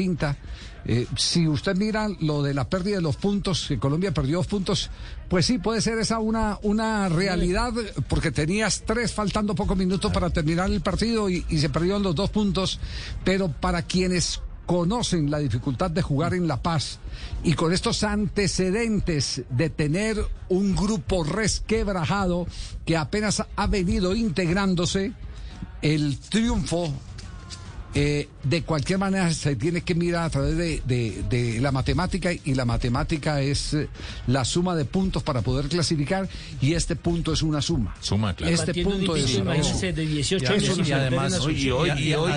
distinta. Eh, si usted mira lo de la pérdida de los puntos, que Colombia perdió dos puntos, pues sí, puede ser esa una, una realidad, porque tenías tres faltando pocos minutos para terminar el partido y, y se perdieron los dos puntos, pero para quienes conocen la dificultad de jugar en La Paz y con estos antecedentes de tener un grupo resquebrajado que apenas ha venido integrándose, el triunfo eh, de cualquier manera se tiene que mirar a través de, de- de la matemática y la matemática es eh, la suma de puntos para poder clasificar y este punto es una suma. Suma, claro. Este Partiendo punto de es una suma. de 18 Y además, hoy- hoy- y hoy-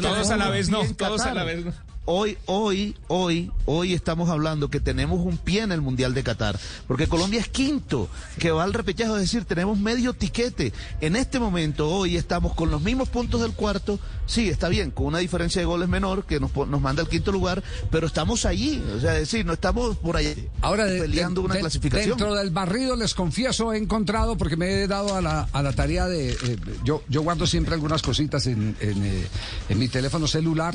todos a la vez no, todos a la vez no. Hoy, hoy, hoy, hoy estamos hablando que tenemos un pie en el Mundial de Qatar, porque Colombia es quinto, que va al repechaje, es decir, tenemos medio tiquete. En este momento, hoy estamos con los mismos puntos del cuarto, sí, está bien, con una diferencia de goles menor que nos, nos manda al quinto lugar, pero estamos allí, o sea, es decir, no estamos por allá Ahora, peleando de- una de- clasificación. Dentro del barrido, les confieso, he encontrado, porque me he dado a la, a la tarea de. eh, yo, yo guardo siempre algunas cositas en, en, eh, en mi teléfono celular.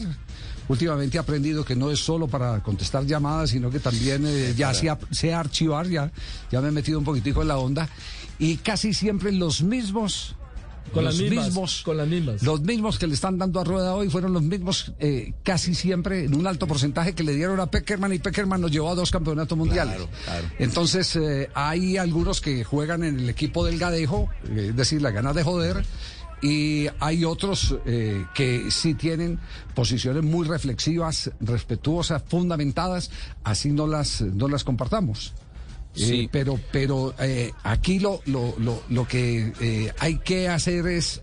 Últimamente aprendido que no es solo para contestar llamadas, sino que también eh, ya sé, sé archivar, ya, ya me he metido un poquitico en la onda. Y casi siempre los mismos. Con los las mismas, mismos, con las mismas. Los mismos que le están dando a rueda hoy fueron los mismos, eh, casi siempre, en un alto porcentaje que le dieron a Peckerman y Peckerman nos llevó a dos campeonatos mundiales. Entonces, eh, hay algunos que juegan en el equipo del Gadejo, eh, es decir, la ganas de joder. Y hay otros eh, que sí tienen posiciones muy reflexivas, respetuosas, fundamentadas, así no las, no las compartamos. Eh, Sí. pero pero eh, aquí lo, lo, lo, lo que eh, hay que hacer es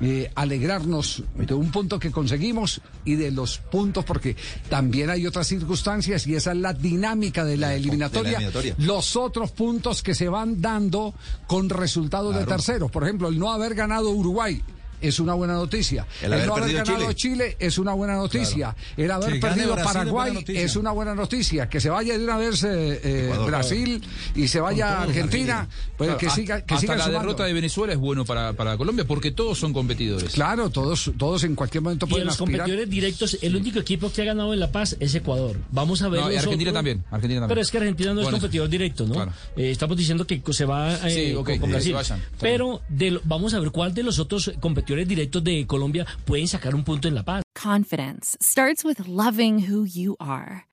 eh, alegrarnos de un punto que conseguimos y de los puntos, porque también hay otras circunstancias y esa es la dinámica de la eliminatoria. eliminatoria. Los otros puntos que se van dando con resultados de terceros. Por ejemplo, el no haber ganado Uruguay. Es una buena noticia. El El, haber no haber perdido ganado Chile. Chile. es una buena noticia. El haber perdido Brasil Paraguay es una buena noticia. Que se vaya de una vez eh, eh, Ecuador. Brasil y se vaya a Argentina. Pues que siga, que hasta siga la sumando. derrota de Venezuela es bueno para, para Colombia porque todos son competidores. Claro, todos, todos en cualquier momento Y de pueden los aspirar. competidores directos, el único equipo que ha ganado en La Paz es Ecuador. Vamos a ver. No, y Argentina también, Argentina también. Pero es que Argentina no es competidor directo, ¿no? claro. Eh, estamos diciendo que se va eh, Sí, ok, con, Brasil. se vayan, está Pero de lo- vamos a ver cuál de los otros competidores directos de Colombia pueden sacar un punto en La Paz. Confidence starts with loving who you are.